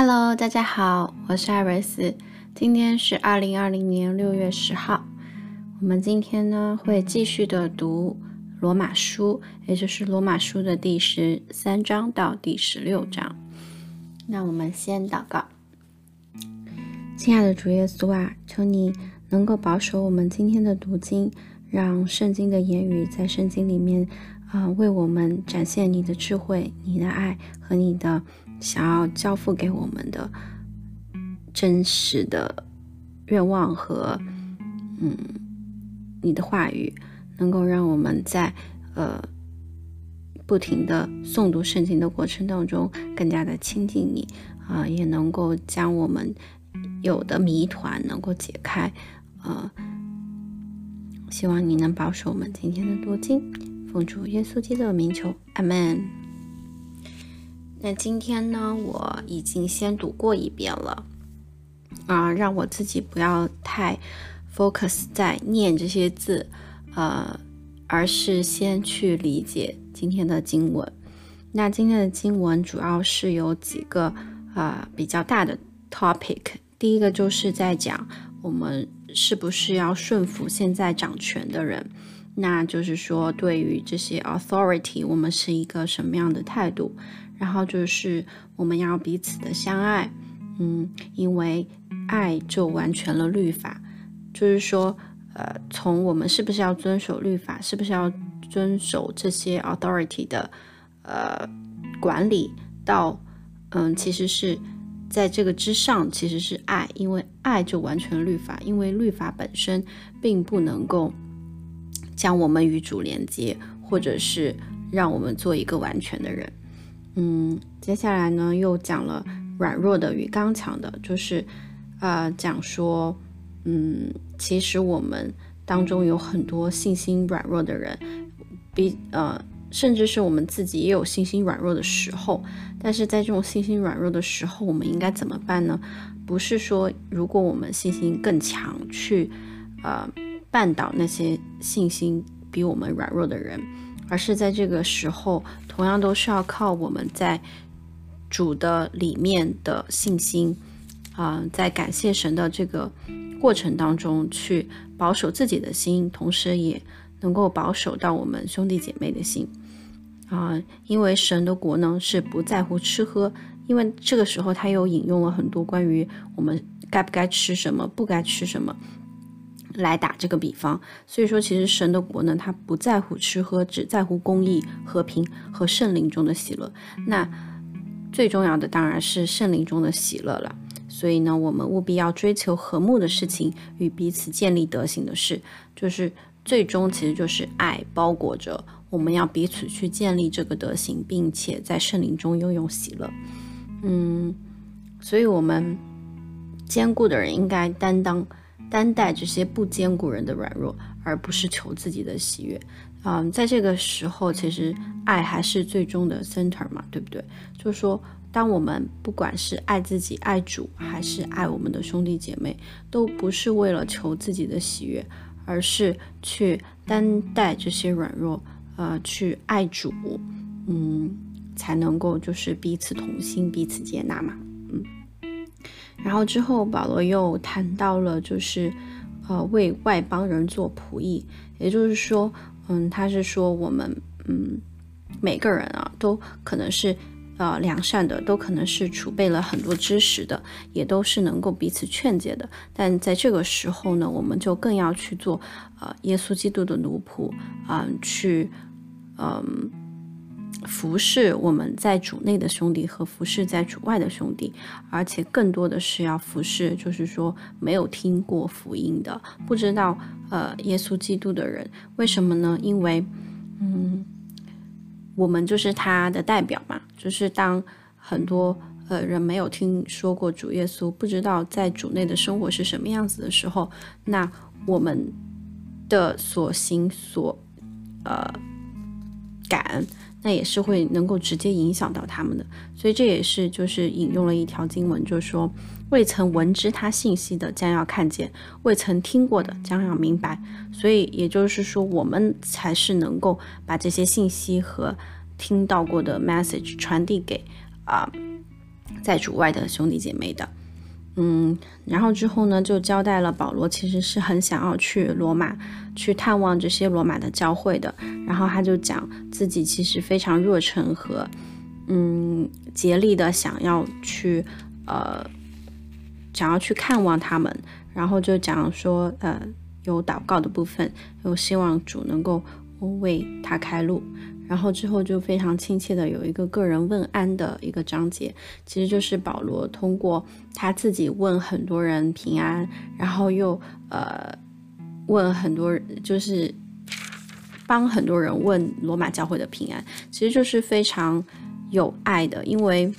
Hello，大家好，我是艾瑞斯。今天是二零二零年六月十号。我们今天呢会继续的读罗马书，也就是罗马书的第十三章到第十六章。那我们先祷告，亲爱的主耶稣啊，求你能够保守我们今天的读经，让圣经的言语在圣经里面啊为我们展现你的智慧、你的爱和你的。想要交付给我们的真实的愿望和嗯，你的话语，能够让我们在呃不停的诵读圣经的过程当中，更加的亲近你啊，也能够将我们有的谜团能够解开啊。希望你能保守我们今天的读经，奉主耶稣基督的名求，阿门。那今天呢，我已经先读过一遍了，啊，让我自己不要太 focus 在念这些字，呃，而是先去理解今天的经文。那今天的经文主要是有几个啊比较大的 topic，第一个就是在讲我们是不是要顺服现在掌权的人，那就是说对于这些 authority，我们是一个什么样的态度。然后就是我们要彼此的相爱，嗯，因为爱就完全了律法。就是说，呃，从我们是不是要遵守律法，是不是要遵守这些 authority 的呃管理，到嗯，其实是在这个之上，其实是爱，因为爱就完全律法，因为律法本身并不能够将我们与主连接，或者是让我们做一个完全的人。嗯，接下来呢，又讲了软弱的与刚强的，就是，呃，讲说，嗯，其实我们当中有很多信心软弱的人，比呃，甚至是我们自己也有信心软弱的时候。但是在这种信心软弱的时候，我们应该怎么办呢？不是说如果我们信心更强，去呃绊倒那些信心比我们软弱的人。而是在这个时候，同样都是要靠我们在主的里面的信心，啊，在感谢神的这个过程当中去保守自己的心，同时也能够保守到我们兄弟姐妹的心，啊，因为神的国呢是不在乎吃喝，因为这个时候他又引用了很多关于我们该不该吃什么，不该吃什么。来打这个比方，所以说其实神的国呢，他不在乎吃喝，只在乎公义、和平和圣灵中的喜乐。那最重要的当然是圣灵中的喜乐了。所以呢，我们务必要追求和睦的事情与彼此建立德行的事，就是最终其实就是爱包裹着我们要彼此去建立这个德行，并且在圣灵中拥有喜乐。嗯，所以我们坚固的人应该担当。担待这些不坚固人的软弱，而不是求自己的喜悦。嗯，在这个时候，其实爱还是最终的 center 嘛，对不对？就是说，当我们不管是爱自己、爱主，还是爱我们的兄弟姐妹，都不是为了求自己的喜悦，而是去担待这些软弱，呃，去爱主，嗯，才能够就是彼此同心，彼此接纳嘛。然后之后，保罗又谈到了，就是，呃，为外邦人做仆役，也就是说，嗯，他是说我们，嗯，每个人啊，都可能是，呃，良善的，都可能是储备了很多知识的，也都是能够彼此劝解的。但在这个时候呢，我们就更要去做，呃，耶稣基督的奴仆，啊，去，嗯。服侍我们在主内的兄弟和服侍在主外的兄弟，而且更多的是要服侍，就是说没有听过福音的，不知道呃耶稣基督的人，为什么呢？因为嗯，我们就是他的代表嘛，就是当很多呃人没有听说过主耶稣，不知道在主内的生活是什么样子的时候，那我们的所行所呃感。那也是会能够直接影响到他们的，所以这也是就是引用了一条经文，就是说未曾闻知他信息的将要看见，未曾听过的将要明白。所以也就是说，我们才是能够把这些信息和听到过的 message 传递给啊，在主外的兄弟姐妹的。嗯，然后之后呢，就交代了保罗其实是很想要去罗马去探望这些罗马的教会的。然后他就讲自己其实非常热忱和嗯竭力的想要去呃想要去看望他们。然后就讲说呃有祷告的部分，又希望主能够为他开路。然后之后就非常亲切的有一个个人问安的一个章节，其实就是保罗通过他自己问很多人平安，然后又呃问很多人，就是帮很多人问罗马教会的平安，其实就是非常有爱的，因为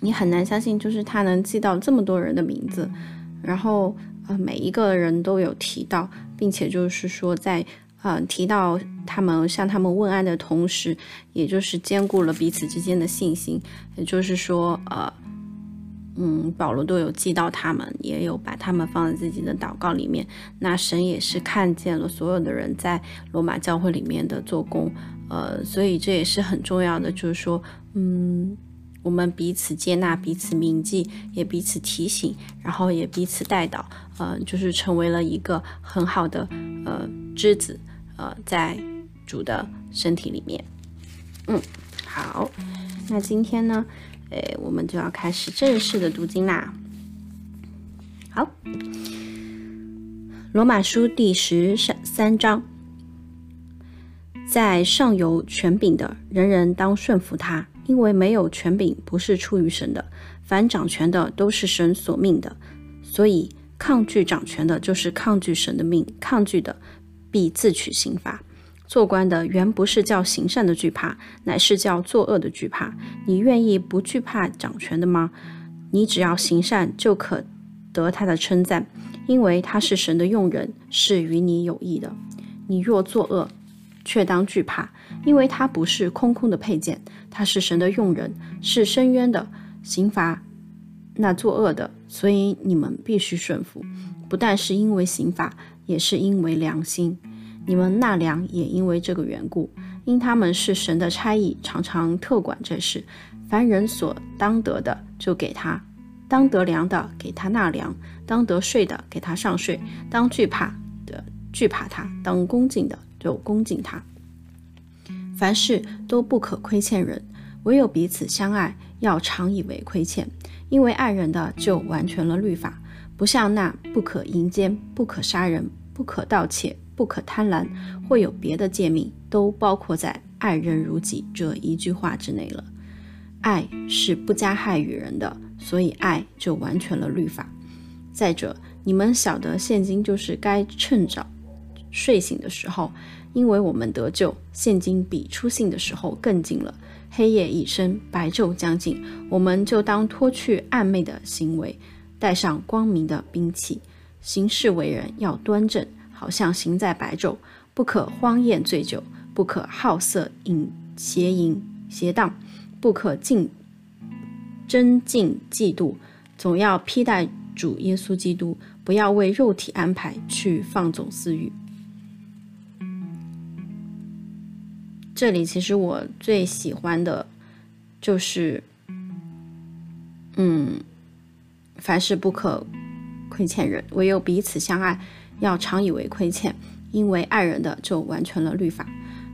你很难相信，就是他能记到这么多人的名字，然后呃每一个人都有提到，并且就是说在。嗯，提到他们向他们问安的同时，也就是兼顾了彼此之间的信心。也就是说，呃，嗯，保罗都有记到他们，也有把他们放在自己的祷告里面。那神也是看见了所有的人在罗马教会里面的做工，呃，所以这也是很重要的，就是说，嗯，我们彼此接纳、彼此铭记，也彼此提醒，然后也彼此带导，呃，就是成为了一个很好的呃枝子。呃，在主的身体里面，嗯，好，那今天呢，诶，我们就要开始正式的读经啦。好，罗马书第十三三章，在上有权柄的，人人当顺服他，因为没有权柄不是出于神的，凡掌权的都是神所命的，所以抗拒掌权的，就是抗拒神的命，抗拒的。必自取刑罚。做官的原不是叫行善的惧怕，乃是叫作恶的惧怕。你愿意不惧怕掌权的吗？你只要行善，就可得他的称赞，因为他是神的用人，是与你有益的。你若作恶，却当惧怕，因为他不是空空的佩剑，他是神的用人，是深渊的刑罚那作恶的。所以你们必须顺服，不但是因为刑罚。也是因为良心，你们纳粮也因为这个缘故，因他们是神的差役，常常特管这事。凡人所当得的，就给他；当得粮的，给他纳粮；当得税的，给他上税；当惧怕的，惧怕他；当恭敬的，就恭敬他。凡事都不可亏欠人，唯有彼此相爱，要常以为亏欠，因为爱人的就完全了律法。不像那不可淫奸、不可杀人、不可盗窃、不可贪婪，或有别的诫命，都包括在“爱人如己”这一句话之内了。爱是不加害于人的，所以爱就完全了律法。再者，你们晓得，现今就是该趁早睡醒的时候，因为我们得救，现今比出信的时候更近了。黑夜已深，白昼将近，我们就当脱去暧昧的行为。带上光明的兵器，行事为人要端正，好像行在白昼。不可荒宴醉酒，不可好色淫邪淫邪荡，不可尽争竞嫉妒，总要披戴主耶稣基督，不要为肉体安排去放纵私欲。这里其实我最喜欢的，就是，嗯。凡事不可亏欠人，唯有彼此相爱，要常以为亏欠，因为爱人的就完成了律法。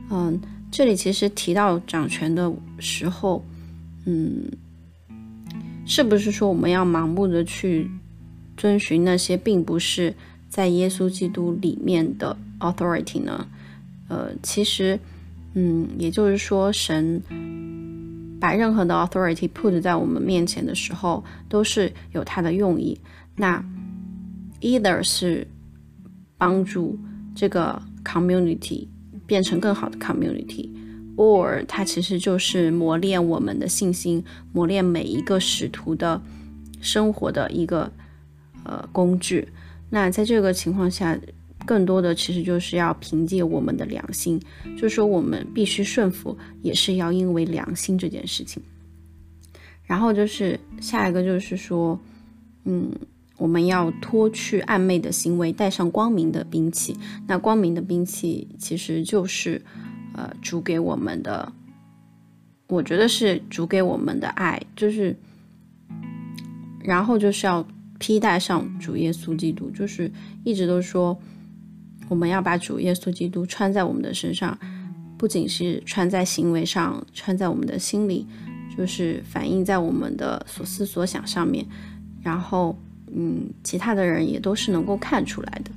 嗯，这里其实提到掌权的时候，嗯，是不是说我们要盲目的去遵循那些并不是在耶稣基督里面的 authority 呢？呃，其实，嗯，也就是说神。把任何的 authority put 在我们面前的时候，都是有它的用意。那 either 是帮助这个 community 变成更好的 community，or 它其实就是磨练我们的信心，磨练每一个使徒的生活的一个呃工具。那在这个情况下，更多的其实就是要凭借我们的良心，就是说我们必须顺服，也是要因为良心这件事情。然后就是下一个就是说，嗯，我们要脱去暧昧的行为，带上光明的兵器。那光明的兵器其实就是，呃，主给我们的我觉得是主给我们的爱，就是，然后就是要披戴上主耶稣基督，就是一直都说我们要把主耶稣基督穿在我们的身上，不仅是穿在行为上，穿在我们的心里，就是反映在我们的所思所想上面，然后，嗯，其他的人也都是能够看出来的，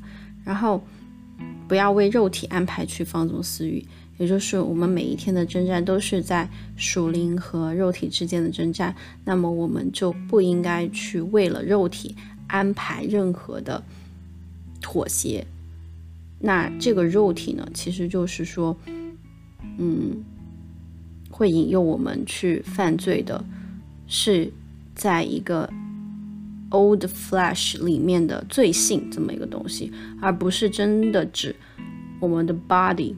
然后不要为肉体安排去放纵私欲。也就是我们每一天的征战都是在属灵和肉体之间的征战，那么我们就不应该去为了肉体安排任何的妥协。那这个肉体呢，其实就是说，嗯，会引诱我们去犯罪的，是在一个 old flesh 里面的罪性这么一个东西，而不是真的指我们的 body。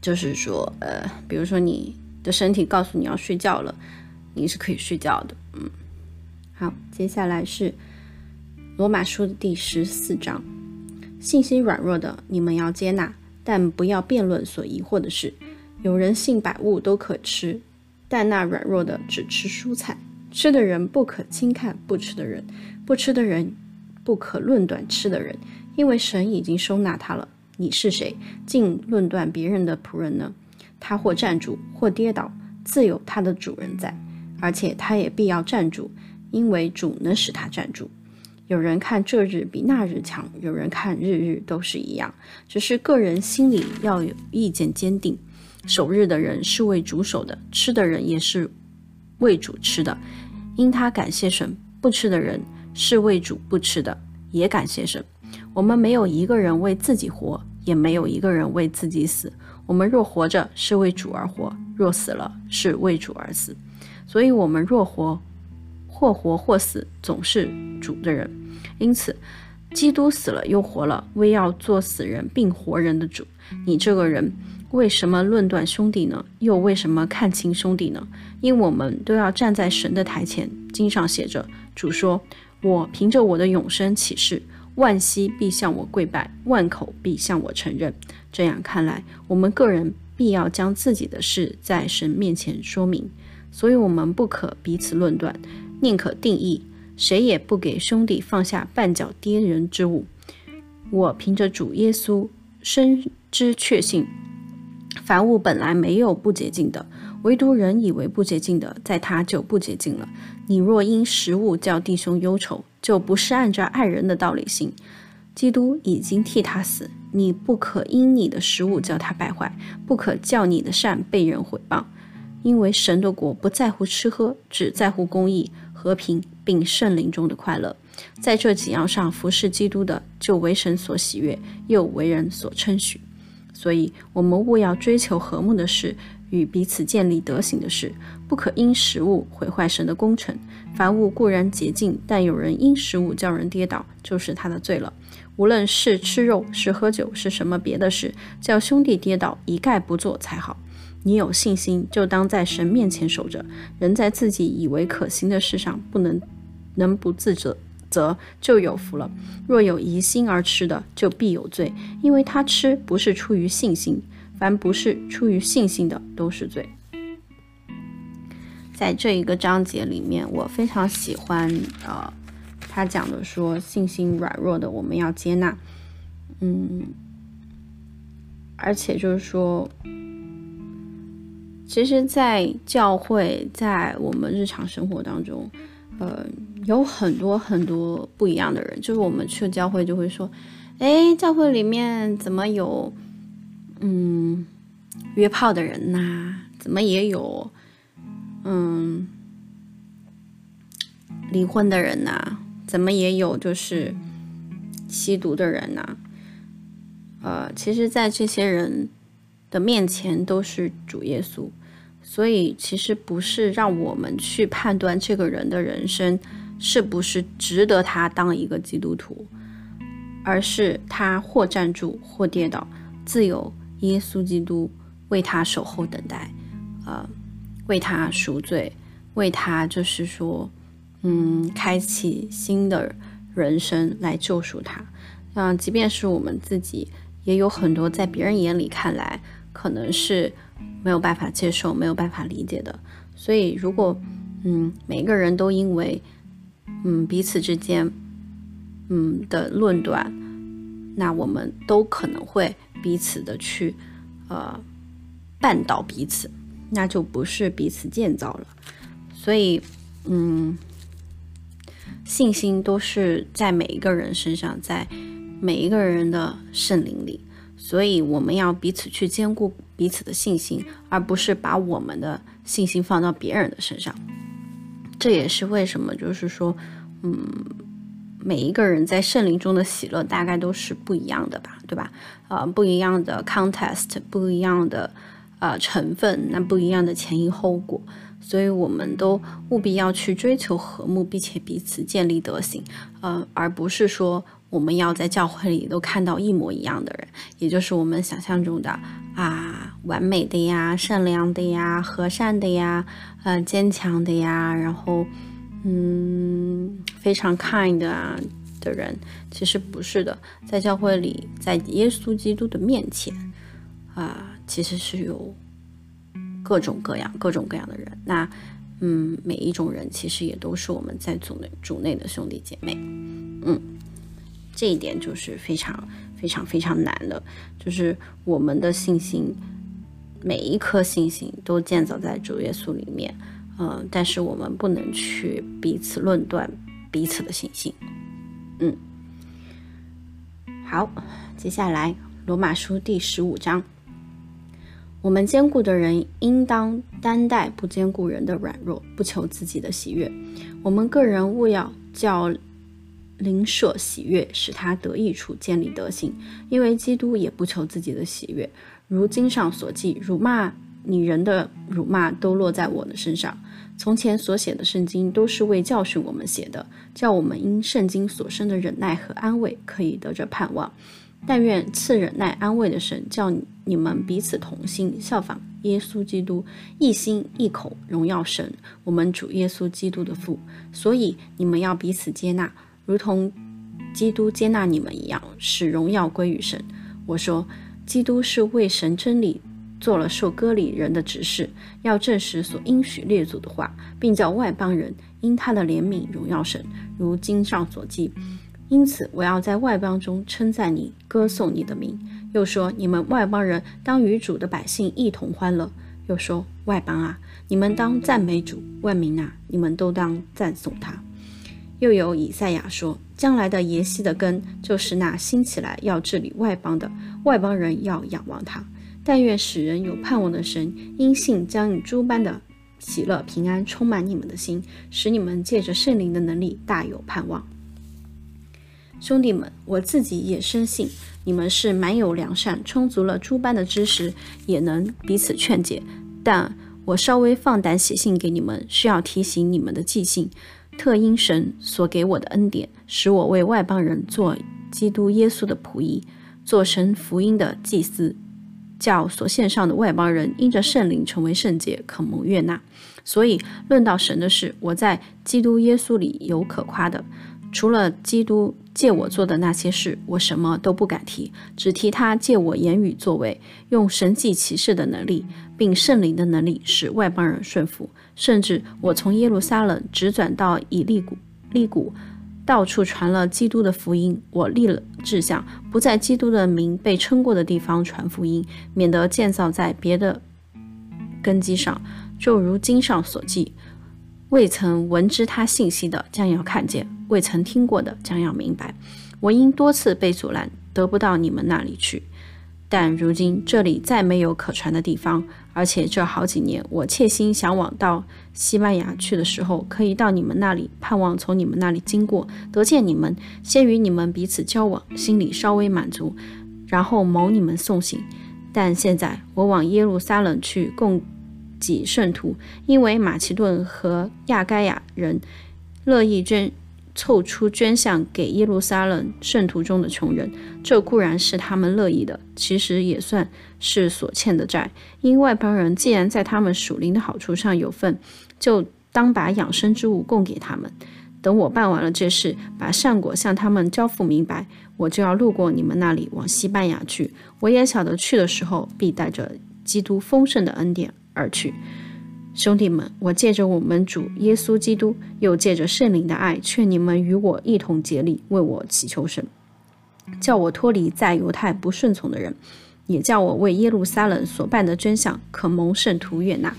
就是说，呃，比如说你的身体告诉你要睡觉了，你是可以睡觉的。嗯，好，接下来是罗马书的第十四章，信心软弱的你们要接纳，但不要辩论所疑惑的事。有人信百物都可吃，但那软弱的只吃蔬菜。吃的人不可轻看不吃的人，不吃的人不可论断吃的人，因为神已经收纳他了。你是谁，竟论断别人的仆人呢？他或站住，或跌倒，自有他的主人在，而且他也必要站住，因为主能使他站住。有人看这日比那日强，有人看日日都是一样，只是个人心里要有意见坚定。守日的人是为主守的，吃的人也是为主吃的，因他感谢神；不吃的人是为主不吃的，也感谢神。我们没有一个人为自己活，也没有一个人为自己死。我们若活着，是为主而活；若死了，是为主而死。所以，我们若活，或活或死，总是主的人。因此，基督死了又活了，为要做死人并活人的主。你这个人，为什么论断兄弟呢？又为什么看清兄弟呢？因我们都要站在神的台前。经上写着：“主说，我凭着我的永生起誓。”万膝必向我跪拜，万口必向我承认。这样看来，我们个人必要将自己的事在神面前说明。所以，我们不可彼此论断，宁可定义，谁也不给兄弟放下绊脚跌人之物。我凭着主耶稣深知确信，凡物本来没有不洁净的，唯独人以为不洁净的，在他就不洁净了。你若因食物叫弟兄忧愁，就不是按照爱人的道理行。基督已经替他死，你不可因你的食物叫他败坏，不可叫你的善被人毁谤。因为神的国不在乎吃喝，只在乎公义、和平，并圣灵中的快乐。在这几样上服侍基督的，就为神所喜悦，又为人所称许。所以，我们务要追求和睦的事。与彼此建立德行的事，不可因食物毁坏神的工程。凡物固然洁净，但有人因食物叫人跌倒，就是他的罪了。无论是吃肉，是喝酒，是什么别的事，叫兄弟跌倒，一概不做才好。你有信心，就当在神面前守着。人在自己以为可行的事上不能能不自责，则就有福了。若有疑心而吃的，就必有罪，因为他吃不是出于信心。凡不是出于信心的，都是罪。在这一个章节里面，我非常喜欢，呃，他讲的说信心软弱的我们要接纳，嗯，而且就是说，其实，在教会，在我们日常生活当中，呃，有很多很多不一样的人，就是我们去教会就会说，哎，教会里面怎么有？嗯，约炮的人呐，怎么也有？嗯，离婚的人呐，怎么也有？就是吸毒的人呐。呃，其实，在这些人的面前都是主耶稣，所以其实不是让我们去判断这个人的人生是不是值得他当一个基督徒，而是他或站住或跌倒，自有。耶稣基督为他守候等待，呃，为他赎罪，为他就是说，嗯，开启新的人生来救赎他。嗯，即便是我们自己，也有很多在别人眼里看来可能是没有办法接受、没有办法理解的。所以，如果嗯每个人都因为嗯彼此之间嗯的论断，那我们都可能会彼此的去呃绊倒彼此，那就不是彼此建造了。所以，嗯。信心都是在每一个人身上，在每一个人的圣灵里，所以我们要彼此去兼顾彼此的信心，而不是把我们的信心放到别人的身上。这也是为什么，就是说，嗯，每一个人在圣灵中的喜乐大概都是不一样的吧，对吧？呃，不一样的 context，不一样的呃成分，那不一样的前因后果。所以，我们都务必要去追求和睦，并且彼此建立德行，呃，而不是说我们要在教会里都看到一模一样的人，也就是我们想象中的啊，完美的呀，善良的呀，和善的呀，呃，坚强的呀，然后，嗯，非常 kind 啊的人，其实不是的，在教会里，在耶稣基督的面前，啊，其实是有。各种各样、各种各样的人，那，嗯，每一种人其实也都是我们在组内组内的兄弟姐妹，嗯，这一点就是非常非常非常难的，就是我们的信心，每一颗信心都建造在主耶稣里面，嗯，但是我们不能去彼此论断彼此的信心，嗯，好，接下来罗马书第十五章。我们坚固的人应当担待不坚固人的软弱，不求自己的喜悦。我们个人勿要叫邻舍喜悦，使他得益处，建立德行。因为基督也不求自己的喜悦。如经上所记：“辱骂你人的辱骂都落在我的身上。”从前所写的圣经都是为教训我们写的，叫我们因圣经所生的忍耐和安慰，可以得着盼望。但愿赐忍耐安慰的神，叫你们彼此同心，效仿耶稣基督，一心一口荣耀神，我们主耶稣基督的父。所以你们要彼此接纳，如同基督接纳你们一样，使荣耀归于神。我说，基督是为神真理做了受割礼人的执事，要证实所应许列祖的话，并叫外邦人因他的怜悯荣耀神，如经上所记。因此，我要在外邦中称赞你，歌颂你的名。又说，你们外邦人当与主的百姓一同欢乐。又说，外邦啊，你们当赞美主；万民啊，你们都当赞颂他。又有以赛亚说，将来的耶西的根，就是那兴起来要治理外邦的外邦人，要仰望他。但愿使人有盼望的神，因信将以诸般的喜乐平安充满你们的心，使你们借着圣灵的能力大有盼望。兄弟们，我自己也深信你们是满有良善，充足了诸般的知识，也能彼此劝解。但我稍微放胆写信给你们，是要提醒你们的记性，特因神所给我的恩典，使我为外邦人做基督耶稣的仆役，做神福音的祭司，叫所献上的外邦人因着圣灵成为圣洁，可蒙悦纳。所以论到神的事，我在基督耶稣里有可夸的。除了基督借我做的那些事，我什么都不敢提，只提他借我言语作为，用神迹奇事的能力，并圣灵的能力，使外邦人顺服。甚至我从耶路撒冷直转到以利谷，利谷到处传了基督的福音。我立了志向，不在基督的名被称过的地方传福音，免得建造在别的根基上。就如经上所记。未曾闻知他信息的，将要看见；未曾听过的，将要明白。我因多次被阻拦，得不到你们那里去。但如今这里再没有可传的地方，而且这好几年，我切心想往到西班牙去的时候，可以到你们那里，盼望从你们那里经过，得见你们，先与你们彼此交往，心里稍微满足，然后谋你们送行。但现在我往耶路撒冷去，供给圣徒，因为马其顿和亚该亚人乐意捐凑出捐项给耶路撒冷圣徒中的穷人，这固然是他们乐意的，其实也算是所欠的债。因外邦人既然在他们属灵的好处上有份，就当把养生之物供给他们。等我办完了这事，把善果向他们交付明白，我就要路过你们那里，往西班牙去。我也晓得去的时候，必带着基督丰盛的恩典而去。兄弟们，我借着我们主耶稣基督，又借着圣灵的爱，劝你们与我一同竭力，为我祈求神，叫我脱离在犹太不顺从的人，也叫我为耶路撒冷所办的真相可蒙圣徒悦纳，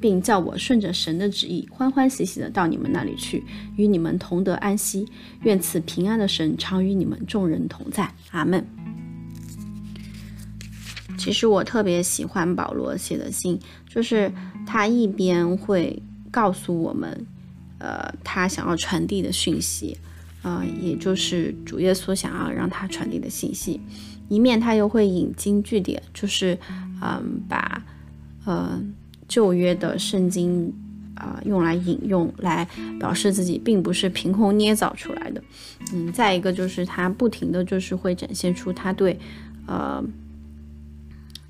并叫我顺着神的旨意，欢欢喜喜的到你们那里去，与你们同得安息。愿赐平安的神常与你们众人同在。阿门。其实我特别喜欢保罗写的信，就是他一边会告诉我们，呃，他想要传递的讯息，呃，也就是主耶稣想要让他传递的信息，一面他又会引经据典，就是嗯，把呃旧约的圣经啊用来引用，来表示自己并不是凭空捏造出来的。嗯，再一个就是他不停的就是会展现出他对呃。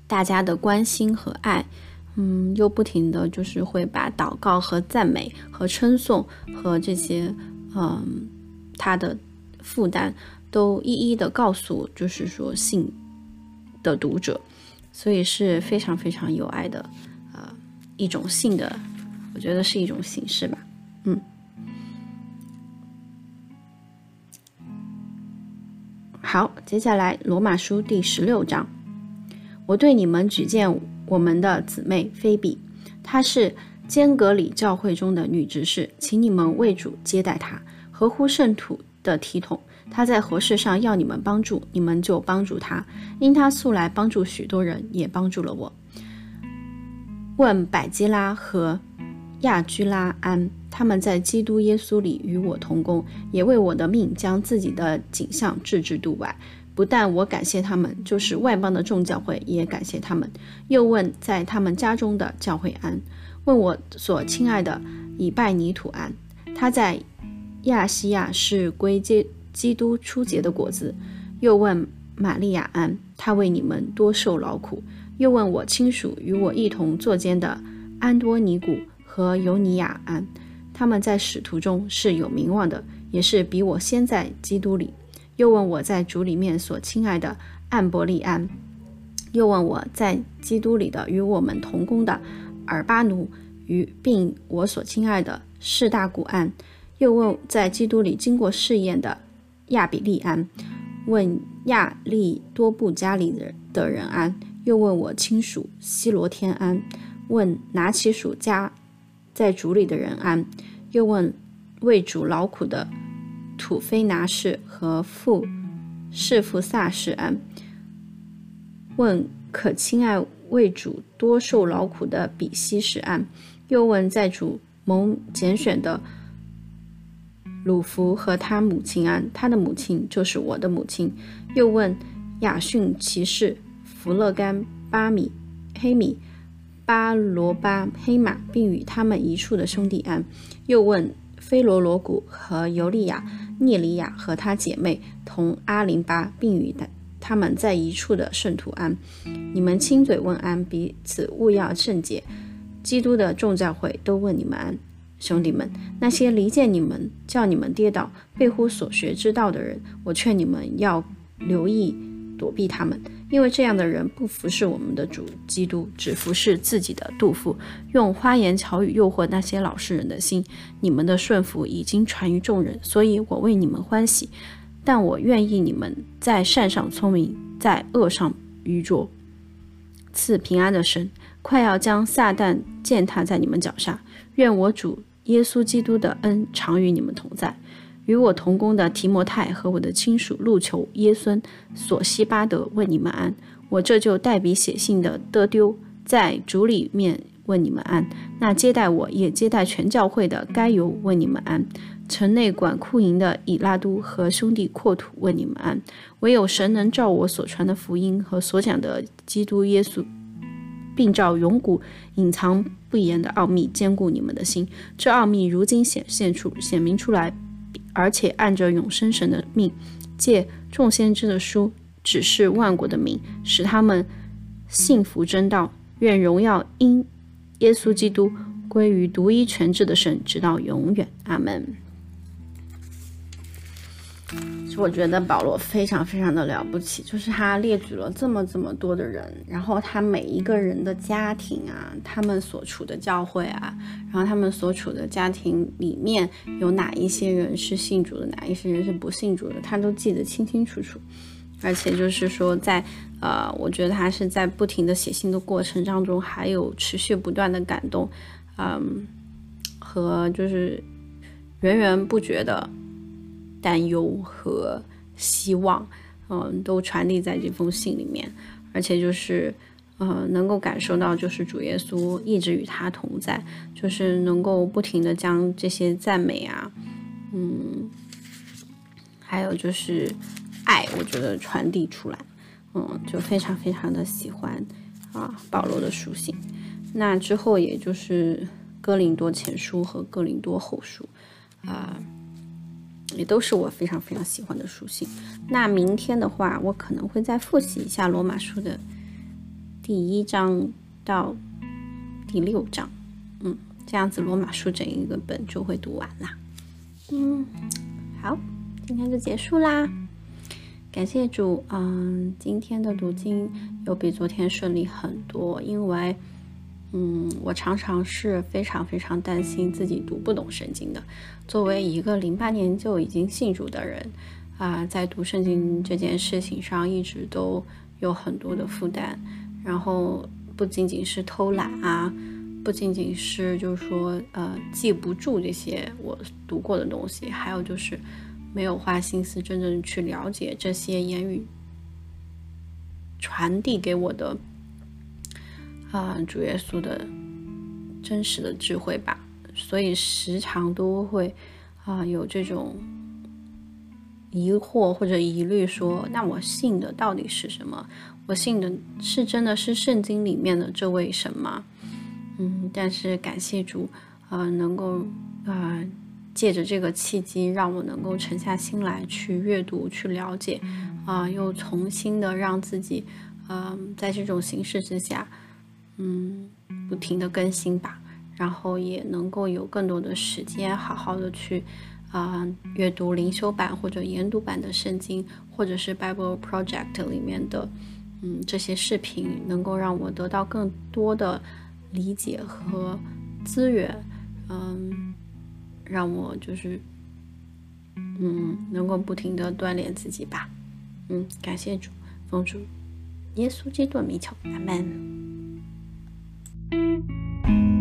大家的关心和爱，嗯，又不停的就是会把祷告和赞美和称颂和这些，嗯，他的负担都一一的告诉，就是说信的读者，所以是非常非常有爱的，呃，一种信的，我觉得是一种形式吧，嗯。好，接下来罗马书第十六章。我对你们举荐我们的姊妹菲比，她是坚格里教会中的女执事，请你们为主接待她，合乎圣徒的体统。她在何事上要你们帮助，你们就帮助她，因她素来帮助许多人，也帮助了我。问百基拉和亚居拉安，他们在基督耶稣里与我同工，也为我的命将自己的景象置之度外。不但我感谢他们，就是外邦的众教会也感谢他们。又问在他们家中的教会安，问我所亲爱的以拜尼土安，他在亚细亚是归基基督初结的果子。又问玛利亚安，他为你们多受劳苦。又问我亲属与我一同作监的安多尼古和尤尼亚安，他们在使徒中是有名望的，也是比我先在基督里。又问我在主里面所亲爱的安伯利安，又问我在基督里的与我们同工的尔巴奴与并我所亲爱的士大古安，又问在基督里经过试验的亚比利安，问亚利多布家里的的人安，又问我亲属西罗天安，问拿起属家在主里的人安，又问为主劳苦的。土菲拿士和父士父萨士安问可亲爱为主多受劳苦的比西士安，又问在主蒙拣选的鲁弗和他母亲安，他的母亲就是我的母亲。又问雅逊骑士弗勒甘巴米黑米巴罗巴黑马，并与他们一处的兄弟安。又问菲罗罗古和尤利亚。聂里亚和她姐妹同阿林巴，并与他他们在一处的圣徒安，你们亲嘴问安，彼此勿要圣洁。基督的众教会都问你们安，兄弟们，那些离间你们、叫你们跌倒、背乎所学之道的人，我劝你们要留意躲避他们。因为这样的人不服侍我们的主基督，只服侍自己的杜甫，用花言巧语诱惑那些老实人的心。你们的顺服已经传于众人，所以我为你们欢喜。但我愿意你们在善上聪明，在恶上愚拙。赐平安的神，快要将撒旦践踏在你们脚下。愿我主耶稣基督的恩常与你们同在。与我同工的提摩太和我的亲属路求耶孙索西巴德问你们安，我这就代笔写信的德丢在主里面问你们安。那接待我也接待全教会的该由问你们安。城内管库营的以拉都和兄弟阔土问你们安。唯有神能照我所传的福音和所讲的基督耶稣，并照永古隐藏不言的奥秘坚固你们的心。这奥秘如今显现出显明出来。而且按着永生神的命，借众先知的书指示万国的名，使他们信服真道。愿荣耀因耶稣基督归于独一全智的神，直到永远。阿门。其实我觉得保罗非常非常的了不起，就是他列举了这么这么多的人，然后他每一个人的家庭啊，他们所处的教会啊，然后他们所处的家庭里面有哪一些人是信主的，哪一些人是不信主的，他都记得清清楚楚。而且就是说，在呃，我觉得他是在不停的写信的过程当中，还有持续不断的感动，嗯，和就是源源不绝的。担忧和希望，嗯，都传递在这封信里面，而且就是，呃，能够感受到，就是主耶稣一直与他同在，就是能够不停的将这些赞美啊，嗯，还有就是爱，我觉得传递出来，嗯，就非常非常的喜欢啊保罗的书信。那之后也就是哥林多前书和哥林多后书，啊。也都是我非常非常喜欢的书信。那明天的话，我可能会再复习一下罗马书的第一章到第六章，嗯，这样子罗马书整一个本就会读完啦。嗯，好，今天就结束啦。感谢主，嗯，今天的读经有比昨天顺利很多，因为。嗯，我常常是非常非常担心自己读不懂圣经的。作为一个零八年就已经信主的人，啊，在读圣经这件事情上一直都有很多的负担。然后不仅仅是偷懒啊，不仅仅是就是说呃记不住这些我读过的东西，还有就是没有花心思真正去了解这些言语传递给我的。啊，主耶稣的真实的智慧吧，所以时常都会啊有这种疑惑或者疑虑，说那我信的到底是什么？我信的是真的是圣经里面的这位神吗？嗯，但是感谢主，呃，能够啊借着这个契机，让我能够沉下心来去阅读、去了解，啊，又重新的让自己，嗯，在这种形式之下。嗯，不停的更新吧，然后也能够有更多的时间，好好的去啊阅读灵修版或者研读版的圣经，或者是 Bible Project 里面的嗯这些视频，能够让我得到更多的理解和资源，嗯，让我就是嗯能够不停的锻炼自己吧，嗯，感谢主，奉主耶稣基督的名求，阿门。thank you